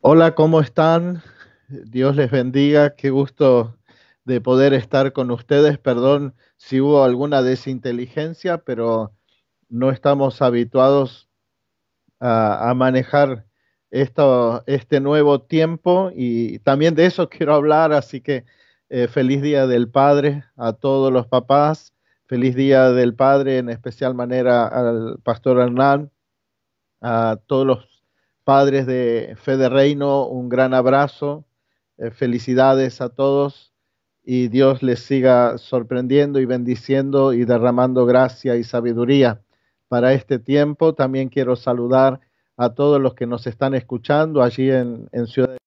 Hola, ¿cómo están? Dios les bendiga. Qué gusto de poder estar con ustedes. Perdón si hubo alguna desinteligencia, pero no estamos habituados a, manejar este nuevo tiempo y también de eso quiero hablar. Así que eh, feliz Día del Padre a todos los papás. Feliz Día del Padre, en especial manera al pastor Hernán, a todos los padres de Fe de Reino, un gran abrazo, eh, felicidades a todos y Dios les siga sorprendiendo y bendiciendo y derramando gracia y sabiduría para este tiempo. También quiero saludar a todos los que nos están escuchando allí en, en Ciudad de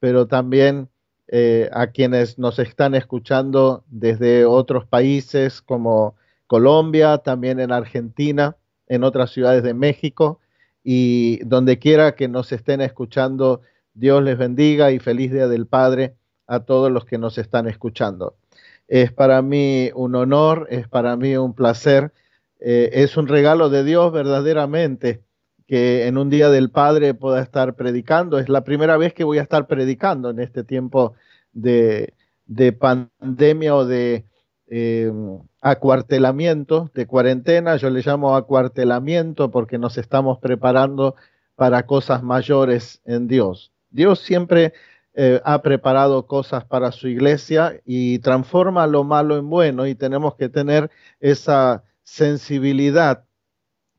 pero también eh, a quienes nos están escuchando desde otros países como Colombia, también en Argentina, en otras ciudades de México y donde quiera que nos estén escuchando, Dios les bendiga y feliz Día del Padre a todos los que nos están escuchando. Es para mí un honor, es para mí un placer, eh, es un regalo de Dios verdaderamente que en un Día del Padre pueda estar predicando. Es la primera vez que voy a estar predicando en este tiempo de, de pandemia o de eh, acuartelamiento de cuarentena, yo le llamo acuartelamiento porque nos estamos preparando para cosas mayores en Dios. Dios siempre eh, ha preparado cosas para su iglesia y transforma lo malo en bueno y tenemos que tener esa sensibilidad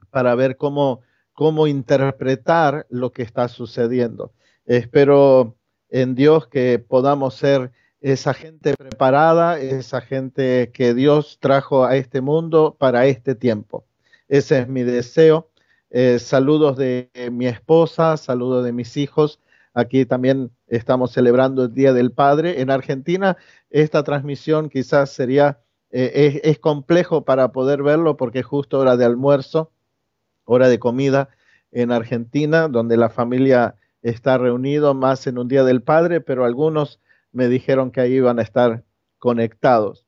para ver cómo, cómo interpretar lo que está sucediendo. Espero en Dios que podamos ser esa gente preparada, esa gente que Dios trajo a este mundo para este tiempo. Ese es mi deseo. Eh, saludos de mi esposa, saludos de mis hijos. Aquí también estamos celebrando el Día del Padre. En Argentina esta transmisión quizás sería, eh, es, complejo para poder verlo porque es justo hora de almuerzo, hora de comida en Argentina, donde la familia está reunido más en un Día del Padre, pero algunos me dijeron que ahí iban a estar conectados.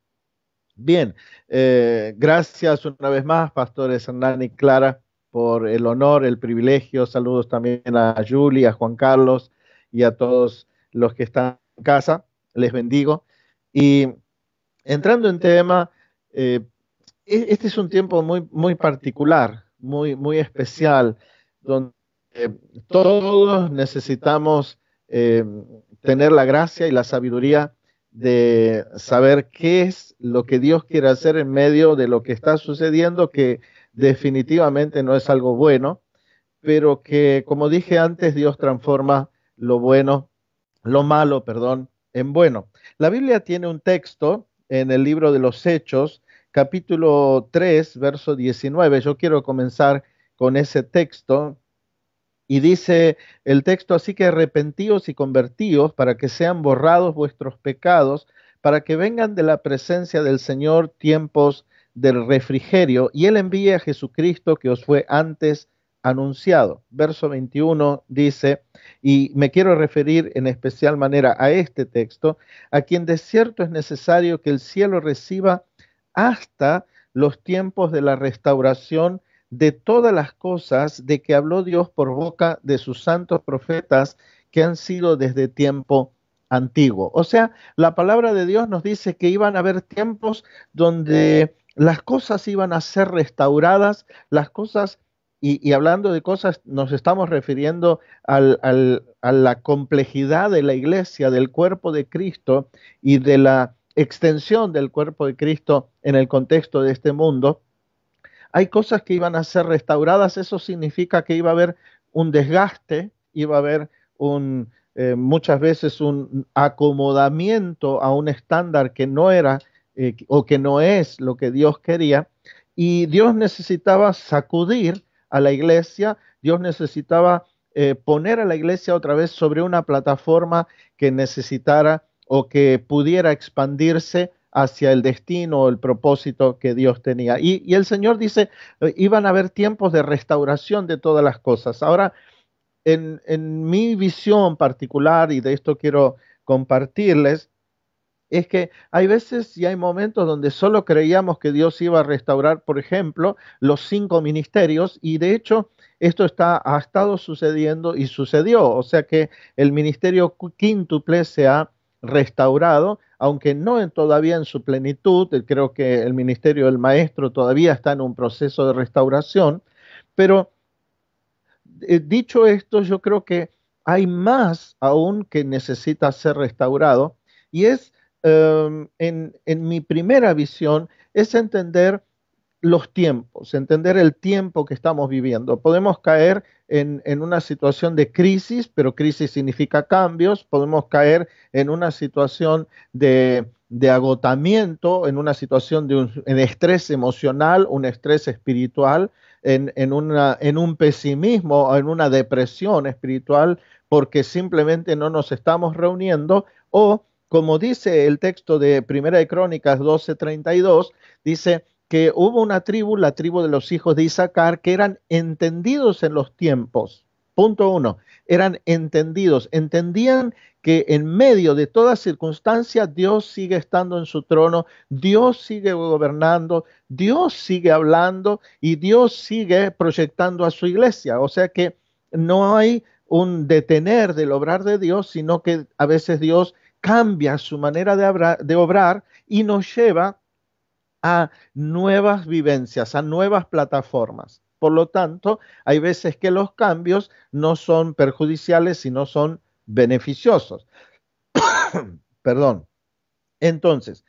Bien, eh, gracias una vez más, pastores Hernán y Clara, por el honor, el privilegio. Saludos también a Julie, a Juan Carlos y a todos los que están en casa. Les bendigo. Y entrando en tema, eh, e-, este es un tiempo muy, muy particular, muy, muy especial, donde todos necesitamos eh, tener la gracia y la sabiduría de saber qué es lo que Dios quiere hacer en medio de lo que está sucediendo, que definitivamente no es algo bueno, pero que, como dije antes, Dios transforma lo bueno, lo malo, perdón, en bueno. La Biblia tiene un texto en el libro de los Hechos, capítulo 3, verso 19. Yo quiero comenzar con ese texto y dice el texto, así que arrepentíos y convertíos para que sean borrados vuestros pecados, para que vengan de la presencia del Señor tiempos del refrigerio, y Él envíe a Jesucristo que os fue antes anunciado. Verso 21 dice, y me quiero referir en especial manera a este texto, a quien de cierto es necesario que el cielo reciba hasta los tiempos de la restauración de todas las cosas de que habló Dios por boca de sus santos profetas que han sido desde tiempo antiguo. O sea, la palabra de Dios nos dice que iban a haber tiempos donde las cosas iban a ser restauradas, las cosas, y, hablando de cosas, nos estamos refiriendo al, a la complejidad de la iglesia, del cuerpo de Cristo y de la extensión del cuerpo de Cristo en el contexto de este mundo hay cosas que iban a ser restauradas, eso significa que iba a haber un desgaste, iba a haber un, eh, muchas veces un acomodamiento a un estándar que no era eh, o que no es lo que Dios quería, y Dios necesitaba sacudir a la iglesia, Dios necesitaba eh, poner a la iglesia otra vez sobre una plataforma que necesitara o que pudiera expandirse hacia el destino o el propósito que Dios tenía. Y, el Señor dice, eh, iban a haber tiempos de restauración de todas las cosas. Ahora, en, mi visión particular, y de esto quiero compartirles, es que hay veces y hay momentos donde solo creíamos que Dios iba a restaurar, por ejemplo, los cinco ministerios y de hecho esto está, ha estado sucediendo y sucedió, o sea que el ministerio quíntuple se ha restaurado, aunque no todavía en su plenitud, creo que el ministerio del maestro todavía está en un proceso de restauración, pero eh, dicho esto, yo creo que hay más aún que necesita ser restaurado y es em, en, en mi primera visión es entender los tiempos, entender el tiempo que estamos viviendo. Podemos caer en, una situación de crisis, pero crisis significa cambios. Podemos caer en una situación de, agotamiento, en una situación de un estrés emocional, un estrés espiritual, en, en, una, en un pesimismo, en una depresión espiritual, porque simplemente no nos estamos reuniendo o como dice el texto de Primera de Crónicas 12:32, dice, que hubo una tribu, la tribu de los hijos de Isaacar, que eran entendidos en los tiempos. Punto uno, eran entendidos, entendían que en medio de toda circunstancia Dios sigue estando en su trono, Dios sigue gobernando, Dios sigue hablando y Dios sigue proyectando a su iglesia. O sea que no hay un detener del obrar de Dios, sino que a veces Dios cambia su manera de, de obrar y nos lleva a nuevas vivencias, a nuevas plataformas. Por lo tanto, hay veces que los cambios no son perjudiciales, sino son beneficiosos. Perdón. Entonces,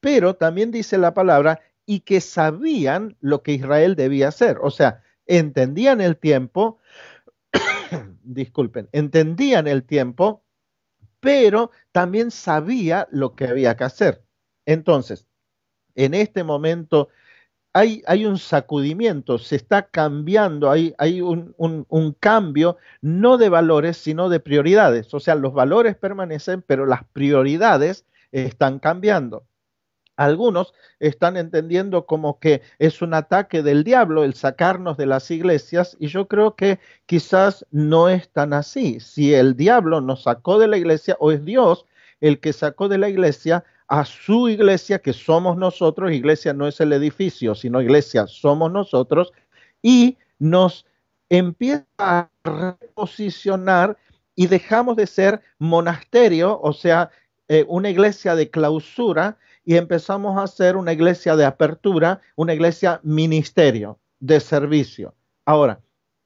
pero también dice la palabra, y que sabían lo que Israel debía hacer. O sea, entendían el tiempo, disculpen, entendían el tiempo, pero también sabía lo que había que hacer. Entonces, en este momento hay, un sacudimiento, se está cambiando, hay, hay un, un, cambio no de valores, sino de prioridades. O sea, los valores permanecen, pero las prioridades están cambiando. Algunos están entendiendo como que es un ataque del diablo el sacarnos de las iglesias y yo creo que quizás no es tan así. Si el diablo nos sacó de la iglesia o es Dios el que sacó de la iglesia, a su iglesia, que somos nosotros, iglesia no es el edificio, sino iglesia somos nosotros, y nos empieza a reposicionar y dejamos de ser monasterio, o sea, eh, una iglesia de clausura, y empezamos a ser una iglesia de apertura, una iglesia ministerio, de servicio. Ahora,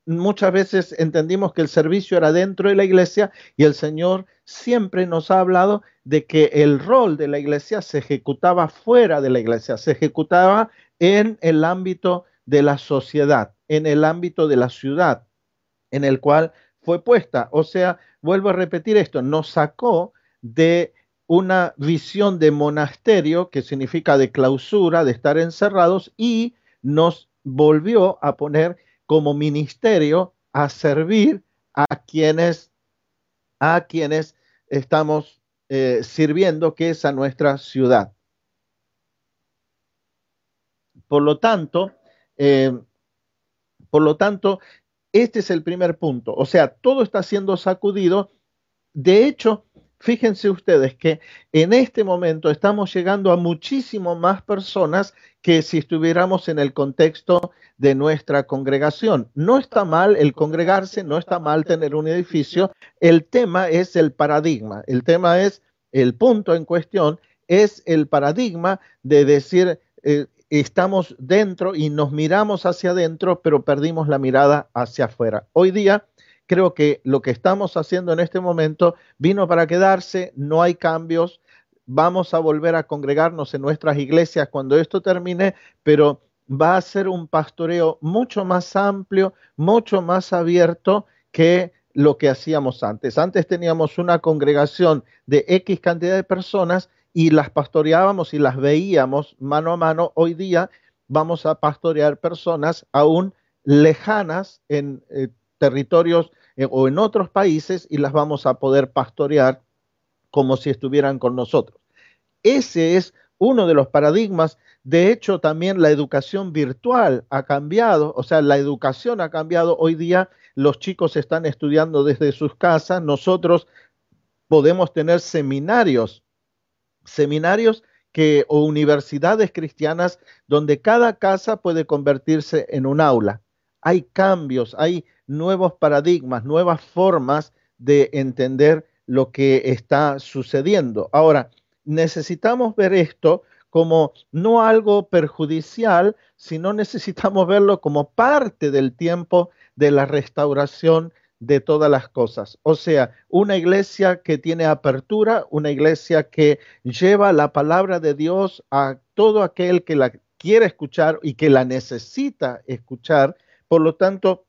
muchas veces entendimos que el servicio era dentro de la iglesia y el Señor siempre nos ha hablado de que el rol de la iglesia se ejecutaba fuera de la iglesia, se ejecutaba en el ámbito de la sociedad, en el ámbito de la ciudad en el cual fue puesta. O sea, vuelvo a repetir esto, nos sacó de una visión de monasterio, que significa de clausura, de estar encerrados, y nos volvió a poner como ministerio a servir a quienes, a quienes estamos eh, sirviendo, que es a nuestra ciudad. Por lo tanto, eh, por lo tanto, este es el primer punto. O sea, todo está siendo sacudido. De hecho, Fíjense ustedes que en este momento estamos llegando a muchísimo más personas que si estuviéramos en el contexto de nuestra congregación. No está mal el congregarse, no está mal tener un edificio. El tema es el paradigma. El tema es, el punto en cuestión es el paradigma de decir, eh, estamos dentro y nos miramos hacia adentro, pero perdimos la mirada hacia afuera. Hoy día creo que lo que estamos haciendo en este momento vino para quedarse, no hay cambios, vamos a volver a congregarnos en nuestras iglesias cuando esto termine, pero va a ser un pastoreo mucho más amplio, mucho más abierto que lo que hacíamos antes. Antes teníamos una congregación de X cantidad de personas y las pastoreábamos y las veíamos mano a mano. Hoy día vamos a pastorear personas aún lejanas en eh, territorios eh, o en otros países y las vamos a poder pastorear como si estuvieran con nosotros. Ese es uno de los paradigmas. De hecho, también la educación virtual ha cambiado, o sea, la educación ha cambiado. Hoy día los chicos están estudiando desde sus casas, nosotros podemos tener seminarios seminarios que, o universidades cristianas donde cada casa puede convertirse en un aula. Hay cambios, hay nuevos paradigmas, nuevas formas de entender lo que está sucediendo. Ahora, necesitamos ver esto como no algo perjudicial, sino necesitamos verlo como parte del tiempo de la restauración de todas las cosas. O sea, una iglesia que tiene apertura, una iglesia que lleva la palabra de Dios a todo aquel que la quiere escuchar y que la necesita escuchar. Por lo tanto,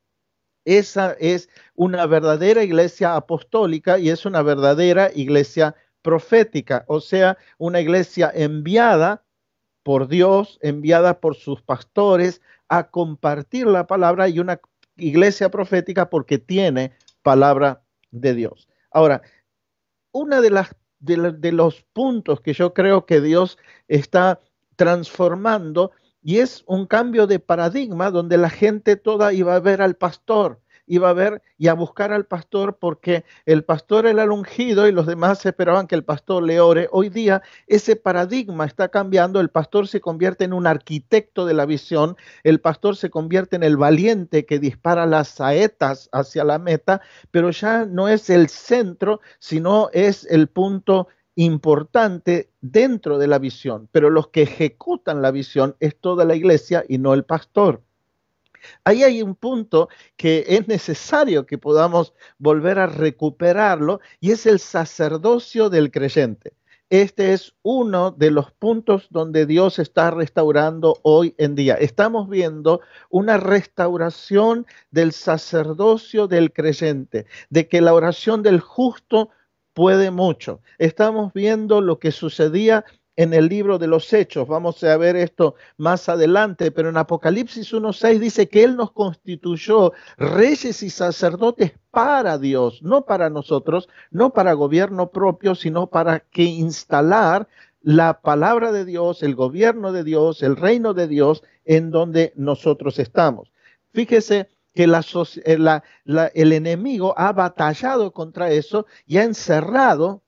esa es una verdadera iglesia apostólica y es una verdadera iglesia profética, o sea, una iglesia enviada por Dios, enviada por sus pastores a compartir la palabra y una iglesia profética porque tiene palabra de Dios. Ahora, una de las de, los puntos que yo creo que Dios está transformando y es un cambio de paradigma donde la gente toda iba a ver al pastor iba a ver y a buscar al pastor porque el pastor era el ungido y los demás esperaban que el pastor le ore. Hoy día ese paradigma está cambiando, el pastor se convierte en un arquitecto de la visión, el pastor se convierte en el valiente que dispara las saetas hacia la meta, pero ya no es el centro, sino es el punto importante dentro de la visión, pero los que ejecutan la visión es toda la iglesia y no el pastor. Ahí hay un punto que es necesario que podamos volver a recuperarlo y es el sacerdocio del creyente. Este es uno de los puntos donde Dios está restaurando hoy en día. Estamos viendo una restauración del sacerdocio del creyente, de que la oración del justo puede mucho. Estamos viendo lo que sucedía en el libro de los Hechos. Vamos a ver esto más adelante, pero en Apocalipsis 1.6 dice que Él nos constituyó reyes y sacerdotes para Dios, no para nosotros, no para gobierno propio, sino para que instalar la palabra de Dios, el gobierno de Dios, el reino de Dios en donde nosotros estamos. Fíjese que eh, el enemigo ha batallado contra eso y ha encerrado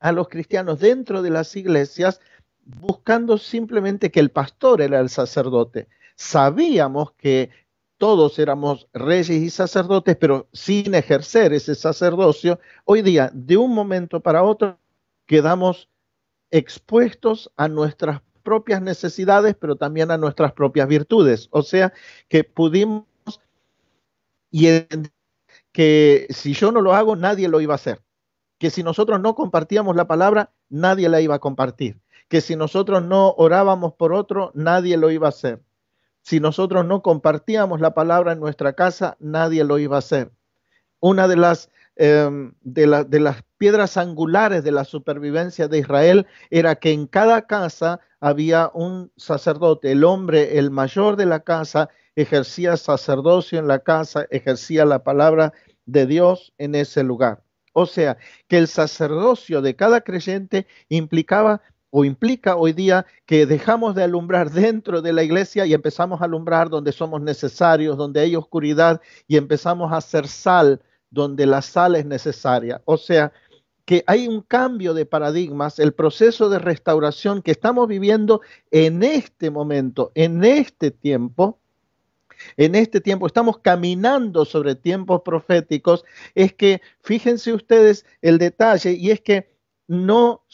a los cristianos dentro de las iglesias buscando simplemente que el pastor era el sacerdote. Sabíamos que todos éramos reyes y sacerdotes, pero sin ejercer ese sacerdocio, hoy día, de un momento para otro, quedamos expuestos a nuestras propias necesidades, pero también a nuestras propias virtudes. O sea, que pudimos y que si yo no lo hago, nadie lo iba a hacer que si nosotros no compartíamos la palabra, nadie la iba a compartir, que si nosotros no orábamos por otro, nadie lo iba a hacer. Si nosotros no compartíamos la palabra en nuestra casa, nadie lo iba a hacer. Una de las, em, de, de las piedras angulares de la supervivencia de Israel era que en cada casa había un sacerdote, el hombre, el mayor de la casa, ejercía sacerdocio en la casa, ejercía la palabra de Dios en ese lugar. O sea, que el sacerdocio de cada creyente implicaba o implica hoy día que dejamos de alumbrar dentro de la iglesia y empezamos a alumbrar donde somos necesarios, donde hay oscuridad y empezamos a hacer sal donde la sal es necesaria. O sea, que hay un cambio de paradigmas, el proceso de restauración que estamos viviendo en este momento, en este tiempo, en este tiempo, estamos caminando sobre tiempos proféticos, es que fíjense ustedes el detalle y es que no,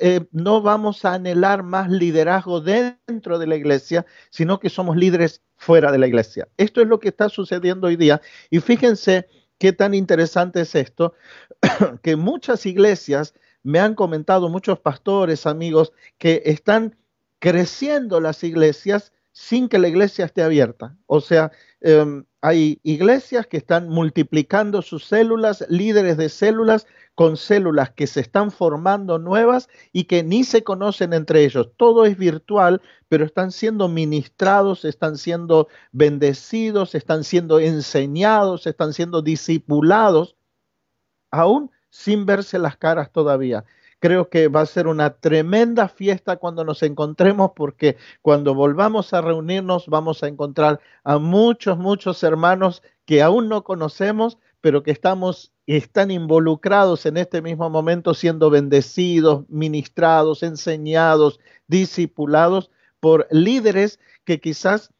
eh, no vamos a anhelar más liderazgo dentro de la iglesia, sino que somos líderes fuera de la iglesia. Esto es lo que está sucediendo hoy día y fíjense qué tan interesante es esto, que muchas iglesias me han comentado, muchos pastores, amigos, que están creciendo las iglesias sin que la iglesia esté abierta. O sea, em, hay iglesias que están multiplicando sus células, líderes de células con células que se están formando nuevas y que ni se conocen entre ellos. Todo es virtual, pero están siendo ministrados, están siendo bendecidos, están siendo enseñados, están siendo discipulados, aún sin verse las caras todavía. Creo que va a ser una tremenda fiesta cuando nos encontremos porque cuando volvamos a reunirnos vamos a encontrar a muchos, muchos hermanos que aún no conocemos, pero que estamos están involucrados en este mismo momento siendo bendecidos, ministrados, enseñados, discipulados por líderes que quizás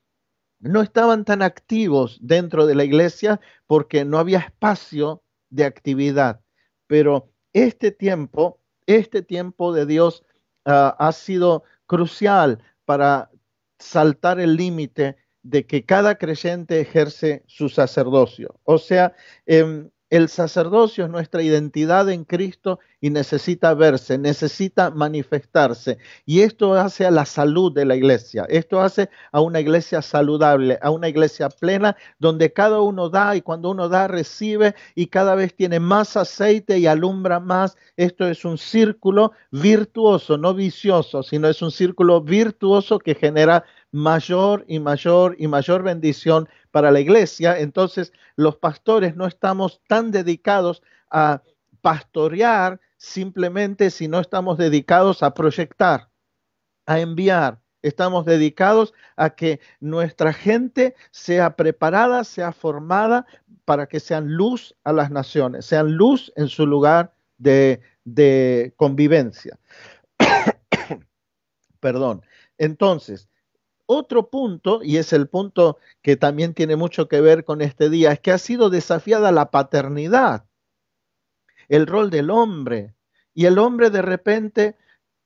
no estaban tan activos dentro de la iglesia porque no había espacio de actividad. Pero este tiempo, este tiempo de Dios uh, ha sido crucial para saltar el límite de que cada creyente ejerce su sacerdocio. O sea, eh, el sacerdocio es nuestra identidad en Cristo y necesita verse, necesita manifestarse. Y esto hace a la salud de la iglesia. Esto hace a una iglesia saludable, a una iglesia plena, donde cada uno da y cuando uno da recibe y cada vez tiene más aceite y alumbra más. Esto es un círculo virtuoso, no vicioso, sino es un círculo virtuoso que genera mayor y mayor y mayor bendición para la iglesia. Entonces, los pastores no estamos tan dedicados a pastorear simplemente si no estamos dedicados a proyectar, a enviar. Estamos dedicados a que nuestra gente sea preparada, sea formada para que sean luz a las naciones, sean luz en su lugar de, de convivencia. Perdón. Entonces, otro punto, y es el punto que también tiene mucho que ver con este día, es que ha sido desafiada la paternidad, el rol del hombre. Y el hombre de repente,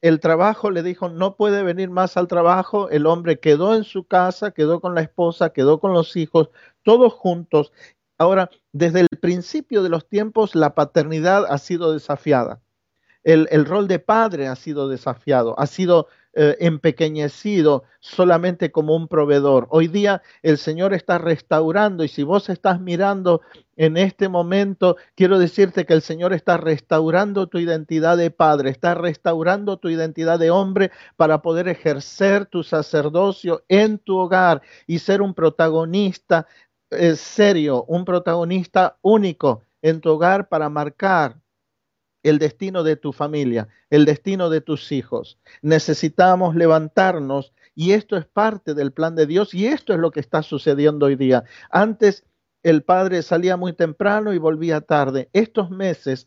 el trabajo le dijo, no puede venir más al trabajo, el hombre quedó en su casa, quedó con la esposa, quedó con los hijos, todos juntos. Ahora, desde el principio de los tiempos, la paternidad ha sido desafiada. El, el rol de padre ha sido desafiado, ha sido eh, empequeñecido solamente como un proveedor. Hoy día el Señor está restaurando y si vos estás mirando en este momento, quiero decirte que el Señor está restaurando tu identidad de padre, está restaurando tu identidad de hombre para poder ejercer tu sacerdocio en tu hogar y ser un protagonista eh, serio, un protagonista único en tu hogar para marcar el destino de tu familia, el destino de tus hijos. Necesitamos levantarnos y esto es parte del plan de Dios y esto es lo que está sucediendo hoy día. Antes el padre salía muy temprano y volvía tarde. Estos meses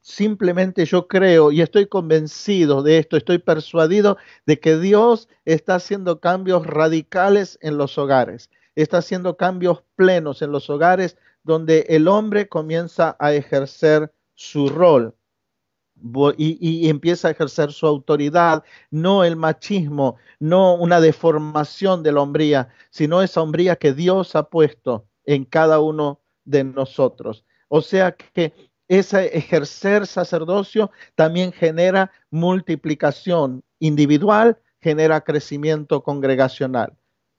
simplemente yo creo y estoy convencido de esto, estoy persuadido de que Dios está haciendo cambios radicales en los hogares, está haciendo cambios plenos en los hogares donde el hombre comienza a ejercer su rol y, empieza a ejercer su autoridad, no el machismo, no una deformación de la hombría, sino esa hombría que Dios ha puesto en cada uno de nosotros. O sea que ese ejercer sacerdocio también genera multiplicación individual, genera crecimiento congregacional.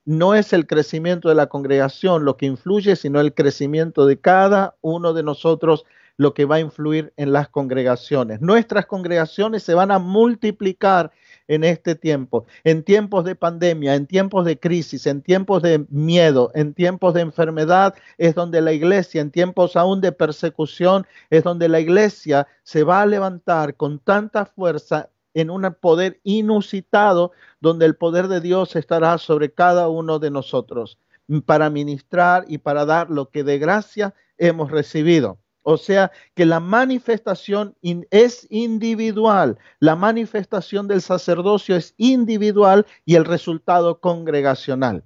No es el crecimiento de la congregación lo que influye, sino el crecimiento de cada uno de nosotros lo que va a influir en las congregaciones. Nuestras congregaciones se van a multiplicar en este tiempo, en tiempos de pandemia, en tiempos de crisis, en tiempos de miedo, en tiempos de enfermedad, es donde la iglesia, en tiempos aún de persecución, es donde la iglesia se va a levantar con tanta fuerza en un poder inusitado, donde el poder de Dios estará sobre cada uno de nosotros para ministrar y para dar lo que de gracia hemos recibido. O sea que la manifestación es individual, la manifestación del sacerdocio es individual y el resultado congregacional.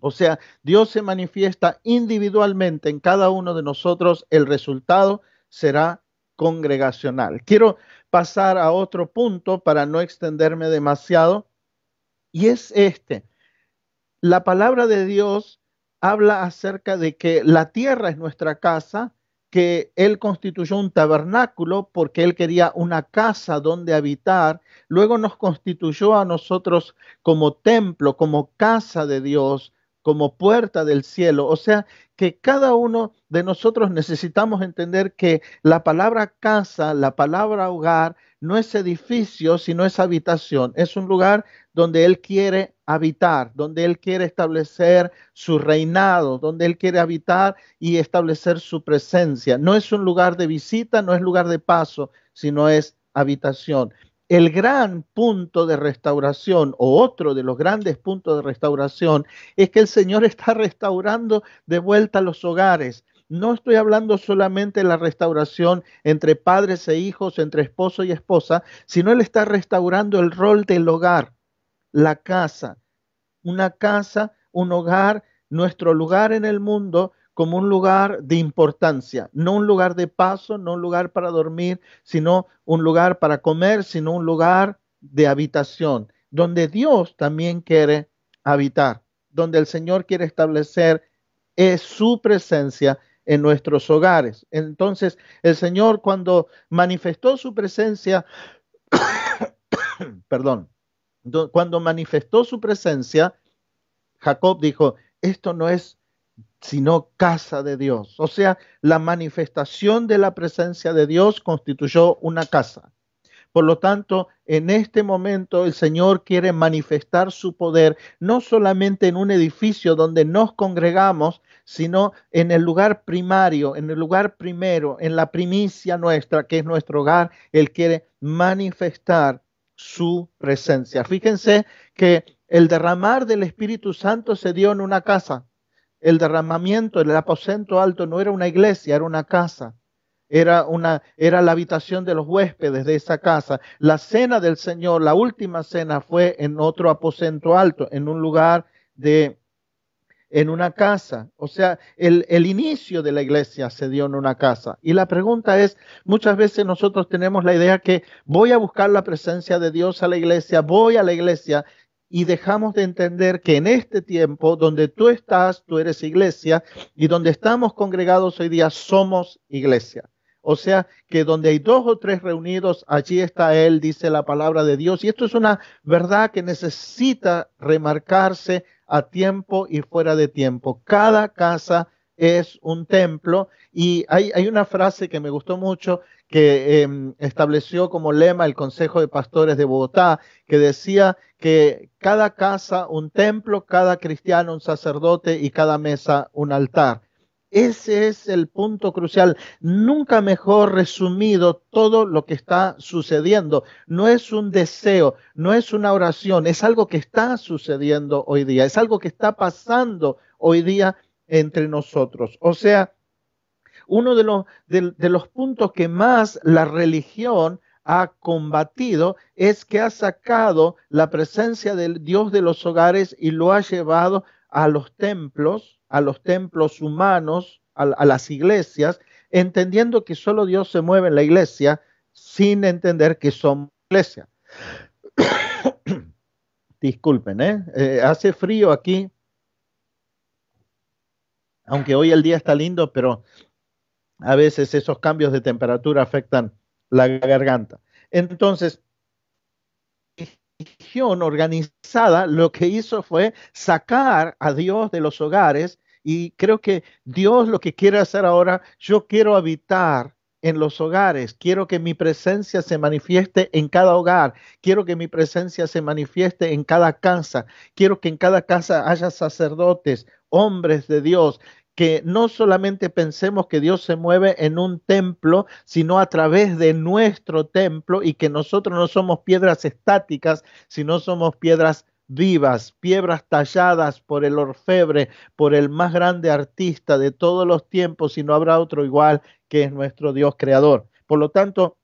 O sea, Dios se manifiesta individualmente en cada uno de nosotros, el resultado será congregacional. Quiero pasar a otro punto para no extenderme demasiado, y es este. La palabra de Dios habla acerca de que la tierra es nuestra casa, que él constituyó un tabernáculo porque él quería una casa donde habitar, luego nos constituyó a nosotros como templo, como casa de Dios, como puerta del cielo. O sea, que cada uno de nosotros necesitamos entender que la palabra casa, la palabra hogar, no es edificio, sino es habitación. Es un lugar donde Él quiere habitar, donde Él quiere establecer su reinado, donde Él quiere habitar y establecer su presencia. No es un lugar de visita, no es lugar de paso, sino es habitación. El gran punto de restauración o otro de los grandes puntos de restauración es que el Señor está restaurando de vuelta los hogares no estoy hablando solamente de la restauración entre padres e hijos, entre esposo y esposa, sino Él está restaurando el rol del hogar, la casa, una casa, un hogar, nuestro lugar en el mundo como un lugar de importancia, no un lugar de paso, no un lugar para dormir, sino un lugar para comer, sino un lugar de habitación, donde Dios también quiere habitar, donde el Señor quiere establecer es su presencia en nuestros hogares. Entonces, el Señor cuando manifestó su presencia, perdón, cuando manifestó su presencia, Jacob dijo, esto no es sino casa de Dios. O sea, la manifestación de la presencia de Dios constituyó una casa. Por lo tanto, en este momento el Señor quiere manifestar su poder no solamente en un edificio donde nos congregamos, sino en el lugar primario, en el lugar primero, en la primicia nuestra, que es nuestro hogar. Él quiere manifestar su presencia. Fíjense que el derramar del Espíritu Santo se dio en una casa. El derramamiento, el aposento alto no era una iglesia, era una casa era, una, era la habitación de los huéspedes de esa casa. La cena del Señor, la última cena fue en otro aposento alto, en un lugar de, en una casa. O sea, el, el, inicio de la iglesia se dio en una casa. Y la pregunta es, muchas veces nosotros tenemos la idea que voy a buscar la presencia de Dios a la iglesia, voy a la iglesia y dejamos de entender que en este tiempo donde tú estás, tú eres iglesia y donde estamos congregados hoy día somos iglesia. O sea que donde hay dos o tres reunidos, allí está Él, dice la palabra de Dios. Y esto es una verdad que necesita remarcarse a tiempo y fuera de tiempo. Cada casa es un templo y hay, hay una frase que me gustó mucho que em, estableció como lema el Consejo de Pastores de Bogotá, que decía que cada casa un templo, cada cristiano un sacerdote y cada mesa un altar. Ese es el punto crucial. Nunca mejor resumido todo lo que está sucediendo. No es un deseo, no es una oración, es algo que está sucediendo hoy día, es algo que está pasando hoy día entre nosotros. O sea, uno de los, de, los puntos que más la religión ha combatido es que ha sacado la presencia del Dios de los hogares y lo ha llevado a los templos a los templos humanos, a, las iglesias, entendiendo que solo Dios se mueve en la iglesia sin entender que somos iglesia. Disculpen, ¿eh? ¿eh? Hace frío aquí, aunque hoy el día está lindo, pero a veces esos cambios de temperatura afectan la garganta. Entonces, organizada lo que hizo fue sacar a Dios de los hogares y creo que Dios lo que quiere hacer ahora, yo quiero habitar en los hogares, quiero que mi presencia se manifieste en cada hogar, quiero que mi presencia se manifieste en cada casa, quiero que en cada casa haya sacerdotes, hombres de Dios, que no solamente pensemos que Dios se mueve en un templo, sino a través de nuestro templo y que nosotros no somos piedras estáticas, sino somos piedras vivas, piedras talladas por el orfebre, por el más grande artista de todos los tiempos y no habrá otro igual que es nuestro Dios creador. Por lo tanto,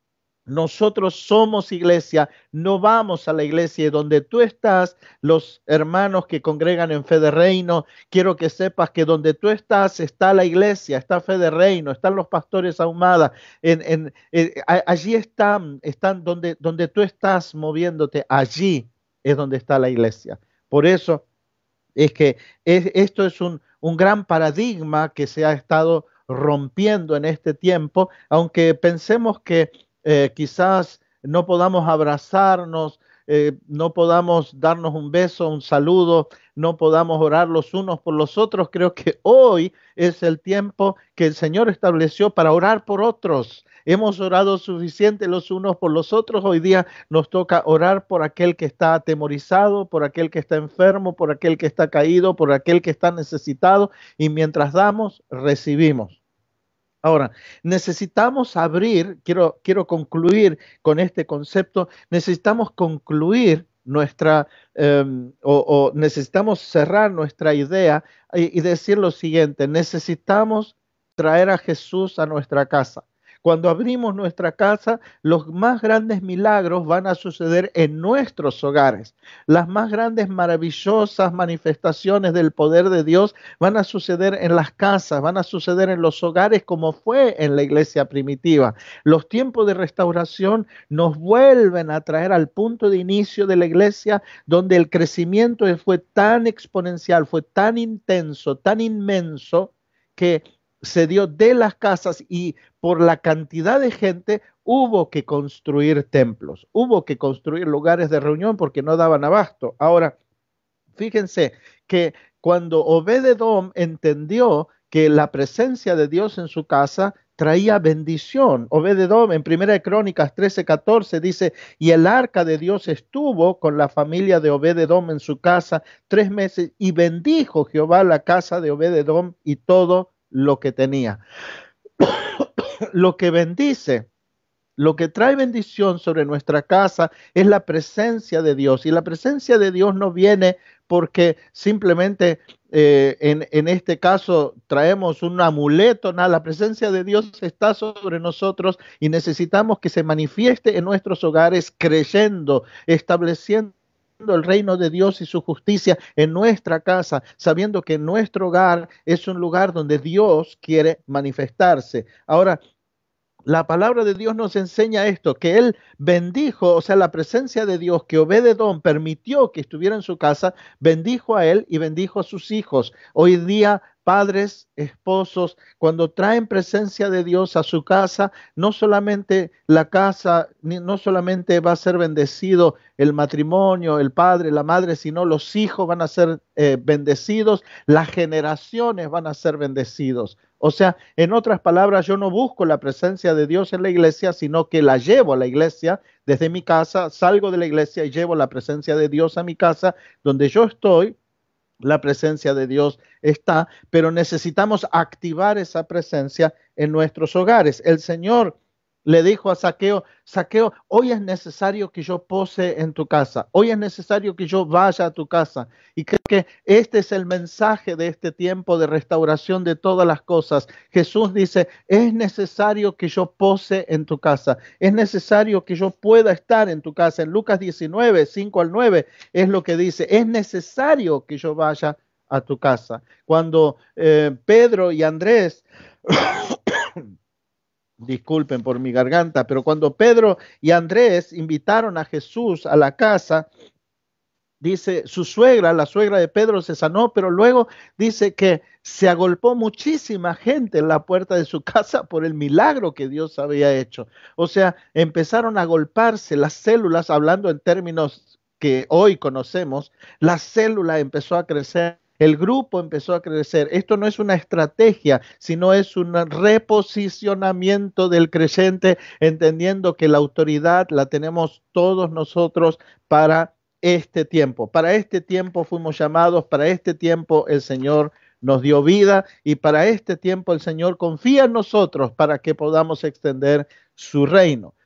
nosotros somos iglesia, no vamos a la iglesia donde tú estás, los hermanos que congregan en fe de reino, quiero que sepas que donde tú estás está la iglesia, está fe de reino, están los pastores ahumada, eh, allí están, están donde, donde tú estás moviéndote, allí es donde está la iglesia. Por eso es que esto es un, un gran paradigma que se ha estado rompiendo en este tiempo, aunque pensemos que eh, quizás no podamos abrazarnos, eh, no podamos darnos un beso, un saludo, no podamos orar los unos por los otros. Creo que hoy es el tiempo que el Señor estableció para orar por otros. Hemos orado suficiente los unos por los otros. Hoy día nos toca orar por aquel que está atemorizado, por aquel que está enfermo, por aquel que está caído, por aquel que está necesitado. Y mientras damos, recibimos. Ahora, necesitamos abrir, quiero, quiero concluir con este concepto, necesitamos concluir nuestra, em, o, necesitamos cerrar nuestra idea y, decir lo siguiente, necesitamos traer a Jesús a nuestra casa. Cuando abrimos nuestra casa, los más grandes milagros van a suceder en nuestros hogares. Las más grandes, maravillosas manifestaciones del poder de Dios van a suceder en las casas, van a suceder en los hogares como fue en la iglesia primitiva. Los tiempos de restauración nos vuelven a traer al punto de inicio de la iglesia donde el crecimiento fue tan exponencial, fue tan intenso, tan inmenso que se dio de las casas y por la cantidad de gente hubo que construir templos, hubo que construir lugares de reunión porque no daban abasto. Ahora, fíjense que cuando Obededom entendió que la presencia de Dios en su casa traía bendición. Obededom en Primera de Crónicas 13, 14 dice, y el arca de Dios estuvo con la familia de Obededom en su casa tres meses y bendijo Jehová la casa de Obededom y todo lo que tenía. lo que bendice, lo que trae bendición sobre nuestra casa es la presencia de Dios. Y la presencia de Dios no viene porque simplemente eh, en, en, este caso traemos un amuleto, nada, la presencia de Dios está sobre nosotros y necesitamos que se manifieste en nuestros hogares creyendo, estableciendo el reino de Dios y su justicia en nuestra casa, sabiendo que nuestro hogar es un lugar donde Dios quiere manifestarse. Ahora, la palabra de Dios nos enseña esto, que Él bendijo, o sea, la presencia de Dios que Obededón permitió que estuviera en su casa, bendijo a Él y bendijo a sus hijos. Hoy día padres, esposos, cuando traen presencia de Dios a su casa, no solamente la casa, no solamente va a ser bendecido el matrimonio, el padre, la madre, sino los hijos van a ser eh, bendecidos, las generaciones van a ser bendecidos. O sea, en otras palabras, yo no busco la presencia de Dios en la iglesia, sino que la llevo a la iglesia desde mi casa, salgo de la iglesia y llevo la presencia de Dios a mi casa, donde yo estoy la presencia de Dios está, pero necesitamos activar esa presencia en nuestros hogares. El Señor le dijo a Saqueo, Saqueo, hoy es necesario que yo pose en tu casa, hoy es necesario que yo vaya a tu casa. Y creo que este es el mensaje de este tiempo de restauración de todas las cosas. Jesús dice, es necesario que yo pose en tu casa, es necesario que yo pueda estar en tu casa. En Lucas 19, 5 al 9 es lo que dice, es necesario que yo vaya a tu casa. Cuando eh, Pedro y Andrés disculpen por mi garganta, pero cuando Pedro y Andrés invitaron a Jesús a la casa, dice, su suegra, la suegra de Pedro se sanó, pero luego dice que se agolpó muchísima gente en la puerta de su casa por el milagro que Dios había hecho. O sea, empezaron a agolparse las células, hablando en términos que hoy conocemos, la célula empezó a crecer el grupo empezó a crecer. Esto no es una estrategia, sino es un reposicionamiento del creyente, entendiendo que la autoridad la tenemos todos nosotros para este tiempo. Para este tiempo fuimos llamados, para este tiempo el Señor nos dio vida y para este tiempo el Señor confía en nosotros para que podamos extender su reino.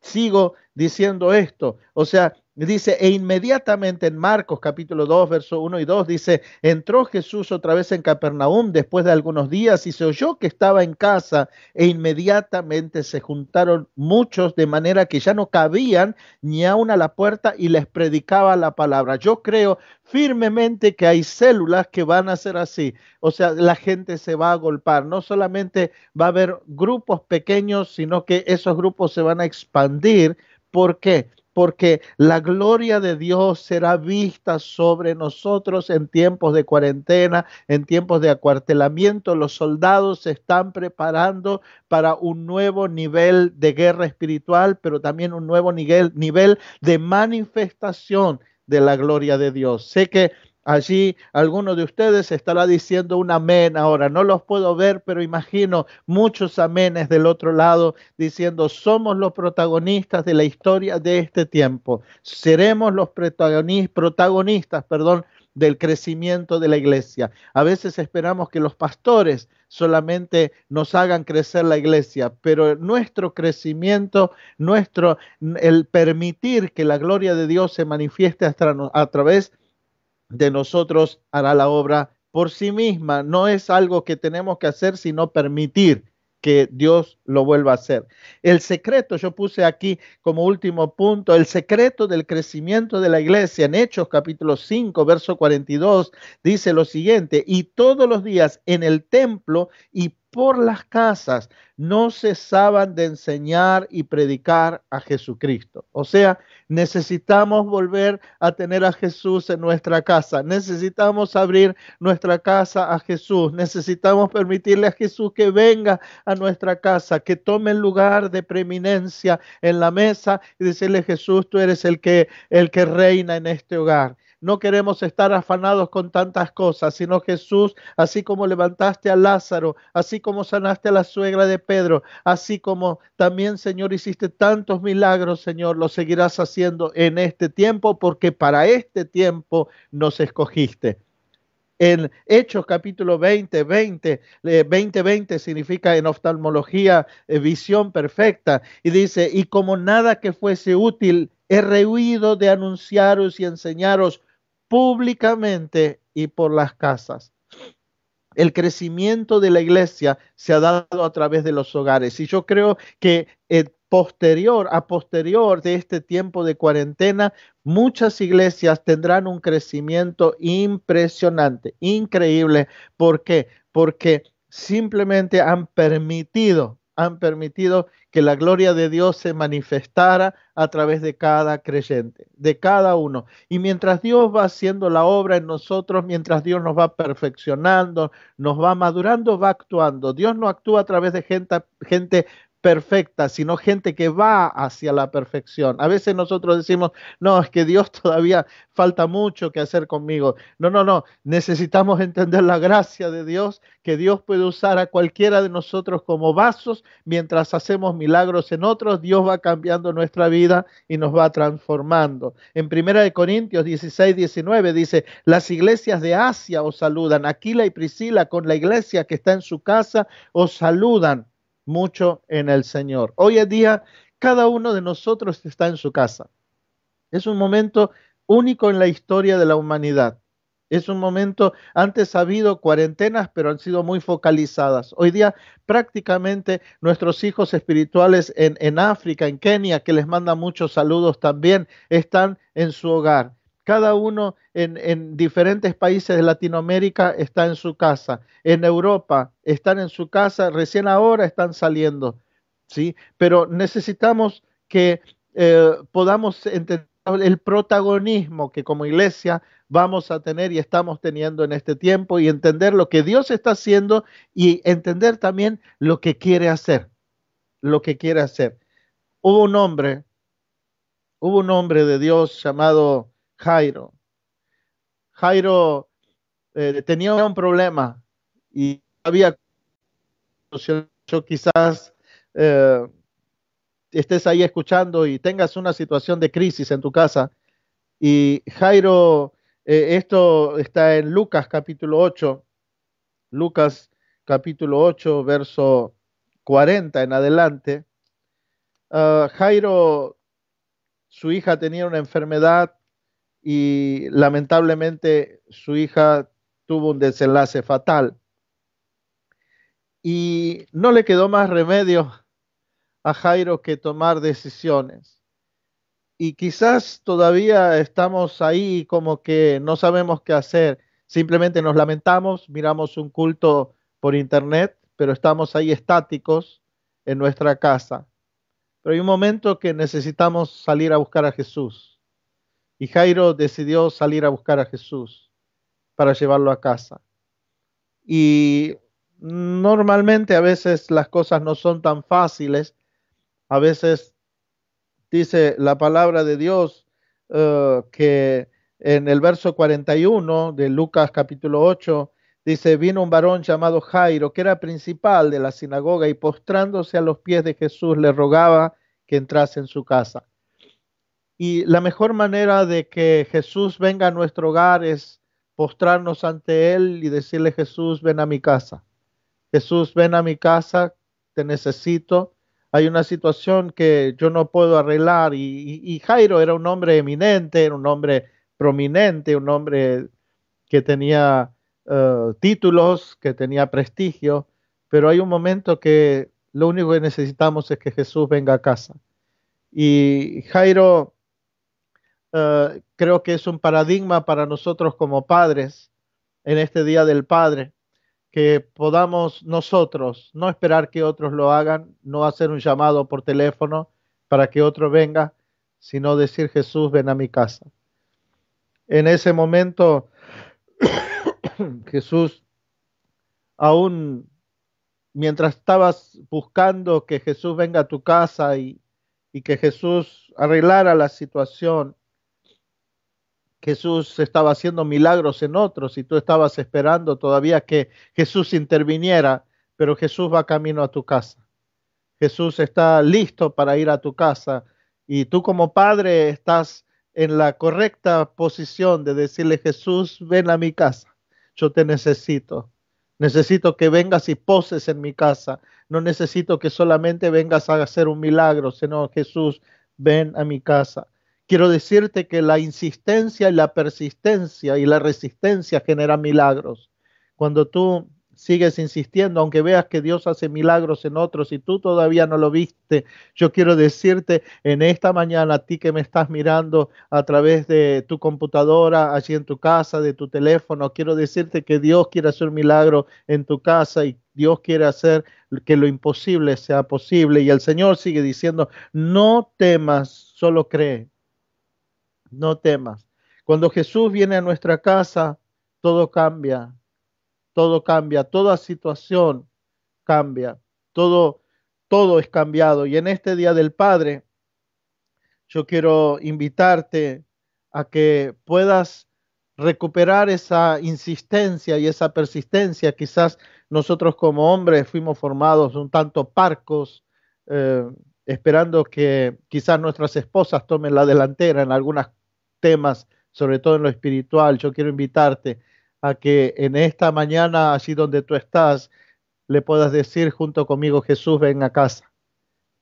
Sigo diciendo esto, o sea, Dice, e inmediatamente en Marcos capítulo 2, verso 1 y 2, dice, entró Jesús otra vez en Capernaum después de algunos días y se oyó que estaba en casa e inmediatamente se juntaron muchos de manera que ya no cabían ni aún a la puerta y les predicaba la palabra. Yo creo firmemente que hay células que van a ser así. O sea, la gente se va a golpar. No solamente va a haber grupos pequeños, sino que esos grupos se van a expandir. ¿Por qué? Porque la gloria de Dios será vista sobre nosotros en tiempos de cuarentena, en tiempos de acuartelamiento. Los soldados se están preparando para un nuevo nivel de guerra espiritual, pero también un nuevo nivel, de manifestación de la gloria de Dios. Sé que Allí alguno de ustedes estará diciendo un amén ahora. No los puedo ver, pero imagino muchos amenes del otro lado diciendo, somos los protagonistas de la historia de este tiempo. Seremos los protagonistas, perdón, del crecimiento de la iglesia. A veces esperamos que los pastores solamente nos hagan crecer la iglesia, pero nuestro crecimiento, nuestro el permitir que la gloria de Dios se manifieste a través de nosotros hará la obra por sí misma, no es algo que tenemos que hacer, sino permitir que Dios lo vuelva a hacer. El secreto, yo puse aquí como último punto, el secreto del crecimiento de la iglesia en Hechos capítulo 5, verso 42, dice lo siguiente, y todos los días en el templo y por las casas no cesaban de enseñar y predicar a Jesucristo. O sea, necesitamos volver a tener a Jesús en nuestra casa. Necesitamos abrir nuestra casa a Jesús. Necesitamos permitirle a Jesús que venga a nuestra casa, que tome el lugar de preeminencia en la mesa y decirle, Jesús, tú eres el que, el que reina en este hogar no queremos estar afanados con tantas cosas, sino Jesús, así como levantaste a Lázaro, así como sanaste a la suegra de Pedro, así como también, Señor, hiciste tantos milagros, Señor, lo seguirás haciendo en este tiempo, porque para este tiempo nos escogiste en Hechos capítulo 20, 20, 20, 20 significa en oftalmología eh, visión perfecta. Y dice, y como nada que fuese útil, he rehuido de anunciaros y enseñaros públicamente y por las casas. El crecimiento de la iglesia se ha dado a través de los hogares y yo creo que eh, posterior a posterior de este tiempo de cuarentena, muchas iglesias tendrán un crecimiento impresionante, increíble. ¿Por qué? Porque simplemente han permitido han permitido que la gloria de Dios se manifestara a través de cada creyente, de cada uno. Y mientras Dios va haciendo la obra en nosotros, mientras Dios nos va perfeccionando, nos va madurando, va actuando. Dios no actúa a través de gente, gente perfecta, sino gente que va hacia la perfección. A veces nosotros decimos, no, es que Dios todavía falta mucho que hacer conmigo. No, no, no, necesitamos entender la gracia de Dios, que Dios puede usar a cualquiera de nosotros como vasos, mientras hacemos milagros en otros, Dios va cambiando nuestra vida y nos va transformando. En Primera de Corintios 16, 19 dice, las iglesias de Asia os saludan, Aquila y Priscila con la iglesia que está en su casa os saludan mucho en el Señor. Hoy en día, cada uno de nosotros está en su casa. Es un momento único en la historia de la humanidad. Es un momento, antes ha habido cuarentenas, pero han sido muy focalizadas. Hoy día prácticamente nuestros hijos espirituales en, en África, en Kenia, que les manda muchos saludos también, están en su hogar. Cada uno en, diferentes países de Latinoamérica está en su casa. En Europa están en su casa, recién ahora están saliendo. ¿sí? Pero necesitamos que eh, podamos entender el protagonismo que como iglesia vamos a tener y estamos teniendo en este tiempo y entender lo que Dios está haciendo y entender también lo que quiere hacer, lo que quiere hacer. Hubo un hombre, hubo un hombre de Dios llamado Jairo. Jairo eh, tenía un problema y había, yo quizás eh, estés ahí escuchando y tengas una situación de crisis en tu casa. Y Jairo, eh, esto está en Lucas capítulo 8, Lucas capítulo 8, verso 40 en adelante. Ah, Jairo, su hija tenía una enfermedad y lamentablemente su hija tuvo un desenlace fatal. Y no le quedó más remedio a Jairo que tomar decisiones. Y quizás todavía estamos ahí como que no sabemos qué hacer. Simplemente nos lamentamos, miramos un culto por internet, pero estamos ahí estáticos en nuestra casa. Pero hay un momento que necesitamos salir a buscar a Jesús y Jairo decidió salir a buscar a Jesús para llevarlo a casa. Y normalmente a veces las cosas no son tan fáciles. A veces dice la palabra de Dios eh, que en el verso 41 de Lucas capítulo 8 dice, vino un varón llamado Jairo, que era principal de la sinagoga, y postrándose a los pies de Jesús le rogaba que entrase en su casa. Y la mejor manera de que Jesús venga a nuestro hogar es postrarnos ante Él y decirle, Jesús, ven a mi casa. Jesús, ven a mi casa, te necesito. Hay una situación que yo no puedo arreglar. Y, Jairo era un hombre eminente, era un hombre prominente, un hombre que tenía eh, títulos, que tenía prestigio, pero hay un momento que lo único que necesitamos es que Jesús venga a casa. Y Jairo eh, creo que es un paradigma para nosotros como padres en este Día del Padre, que podamos nosotros no esperar que otros lo hagan, no hacer un llamado por teléfono para que otro venga, sino decir Jesús, ven a mi casa. En ese momento, Jesús, aún mientras estabas buscando que Jesús venga a tu casa y, y que Jesús arreglara la situación, Jesús estaba haciendo milagros en otros y tú estabas esperando todavía que Jesús interviniera, pero Jesús va camino a tu casa. Jesús está listo para ir a tu casa y tú como padre estás en la correcta posición de decirle, Jesús, ven a mi casa, yo te necesito. Necesito que vengas y poses en mi casa. No necesito que solamente vengas a hacer un milagro, sino Jesús, ven a mi casa quiero decirte que la insistencia y la persistencia y la resistencia generan milagros. Cuando tú sigues insistiendo, aunque veas que Dios hace milagros en otros y tú todavía no lo viste, yo quiero decirte en esta mañana a ti que me estás mirando a través de tu computadora, allí en tu casa, de tu teléfono, quiero decirte que Dios quiere hacer un milagro en tu casa y Dios quiere hacer que lo imposible sea posible. Y el Señor sigue diciendo, no temas, solo cree no temas. Cuando Jesús viene a nuestra casa, todo cambia, todo cambia, toda situación cambia, todo, todo es cambiado. Y en este Día del Padre, yo quiero invitarte a que puedas recuperar esa insistencia y esa persistencia. Quizás nosotros como hombres fuimos formados un tanto parcos, eh, esperando que quizás nuestras esposas tomen la delantera en algunas temas, sobre todo en lo espiritual, yo quiero invitarte a que en esta mañana, allí donde tú estás, le puedas decir junto conmigo, Jesús, ven a casa,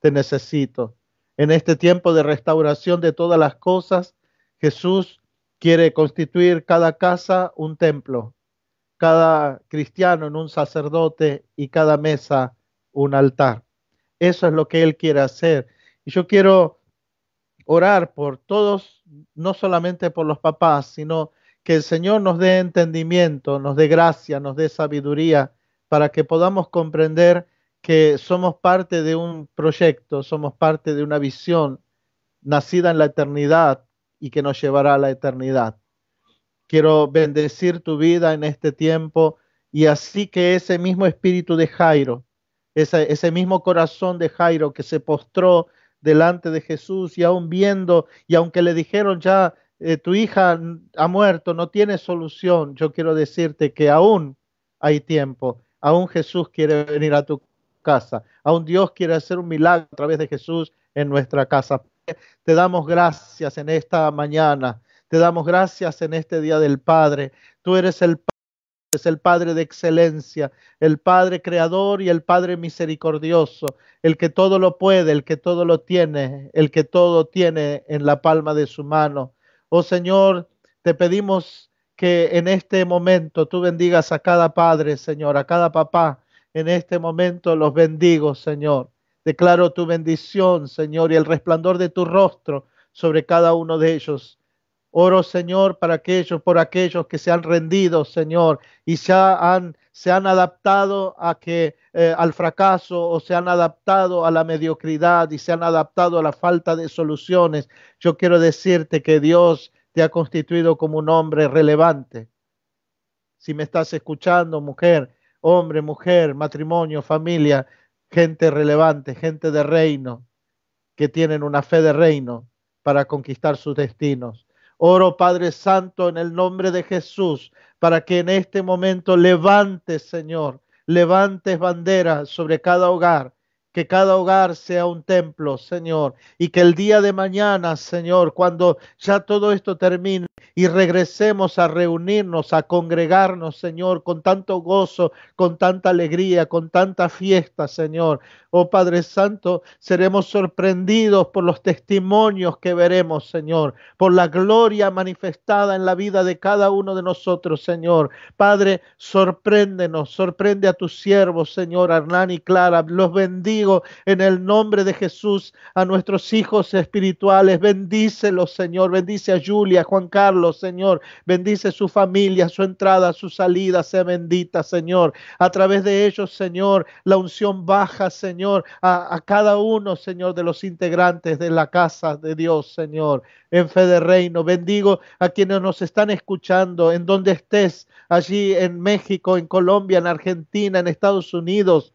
te necesito. En este tiempo de restauración de todas las cosas, Jesús quiere constituir cada casa un templo, cada cristiano en un sacerdote y cada mesa un altar. Eso es lo que Él quiere hacer. Y yo quiero orar por todos, no solamente por los papás, sino que el Señor nos dé entendimiento, nos dé gracia, nos dé sabiduría para que podamos comprender que somos parte de un proyecto, somos parte de una visión nacida en la eternidad y que nos llevará a la eternidad. Quiero bendecir tu vida en este tiempo y así que ese mismo espíritu de Jairo, ese, ese mismo corazón de Jairo que se postró delante de Jesús y aún viendo, y aunque le dijeron ya, eh, tu hija ha muerto, no tiene solución, yo quiero decirte que aún hay tiempo, aún Jesús quiere venir a tu casa, aún Dios quiere hacer un milagro a través de Jesús en nuestra casa. Te damos gracias en esta mañana, te damos gracias en este día del Padre. Tú eres el es el Padre de excelencia, el Padre creador y el Padre misericordioso, el que todo lo puede, el que todo lo tiene, el que todo tiene en la palma de su mano. Oh Señor, te pedimos que en este momento tú bendigas a cada padre, Señor, a cada papá. En este momento los bendigo, Señor. Declaro tu bendición, Señor, y el resplandor de tu rostro sobre cada uno de ellos. Oro, Señor, para aquellos, por aquellos que se han rendido, Señor, y ya han, se han adaptado a que, eh, al fracaso o se han adaptado a la mediocridad y se han adaptado a la falta de soluciones. Yo quiero decirte que Dios te ha constituido como un hombre relevante. Si me estás escuchando, mujer, hombre, mujer, matrimonio, familia, gente relevante, gente de reino, que tienen una fe de reino para conquistar sus destinos. Oro, Padre Santo, en el nombre de Jesús, para que en este momento levantes, Señor, levantes bandera sobre cada hogar, que cada hogar sea un templo, Señor, y que el día de mañana, Señor, cuando ya todo esto termine y regresemos a reunirnos, a congregarnos, Señor, con tanto gozo, con tanta alegría, con tanta fiesta, Señor. Oh Padre Santo, seremos sorprendidos por los testimonios que veremos, Señor, por la gloria manifestada en la vida de cada uno de nosotros, Señor. Padre, sorpréndenos, sorprende a tus siervos, Señor, Hernán y Clara. Los bendigo en el nombre de Jesús a nuestros hijos espirituales. Bendícelos, Señor. Bendice a Julia, Juan Carlos, Señor. Bendice su familia, su entrada, su salida. Sea bendita, Señor. A través de ellos, Señor, la unción baja, Señor a, cada uno, Señor, de los integrantes de la casa de Dios, Señor, en fe de reino. Bendigo a quienes nos están escuchando, en donde estés, allí en México, en Colombia, en Argentina, en Estados Unidos.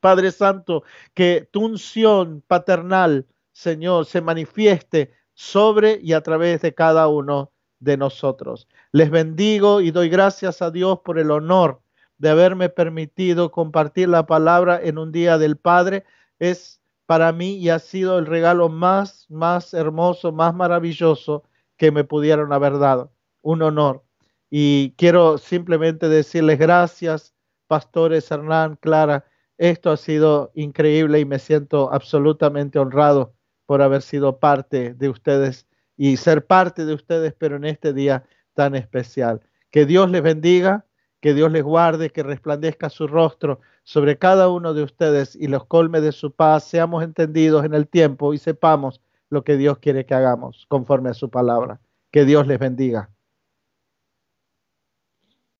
Padre Santo, que tu unción paternal, Señor, se manifieste sobre y a través de cada uno de nosotros. Les bendigo y doy gracias a Dios por el honor de haberme permitido compartir la palabra en un día del Padre es para mí y ha sido el regalo más, más hermoso, más maravilloso que me pudieron haber dado. Un honor. Y quiero simplemente decirles gracias, pastores Hernán, Clara. Esto ha sido increíble y me siento absolutamente honrado por haber sido parte de ustedes y ser parte de ustedes, pero en este día tan especial. Que Dios les bendiga que Dios les guarde, que resplandezca su rostro sobre cada uno de ustedes y los colme de su paz. Seamos entendidos en el tiempo y sepamos lo que Dios quiere que hagamos conforme a su palabra. Que Dios les bendiga.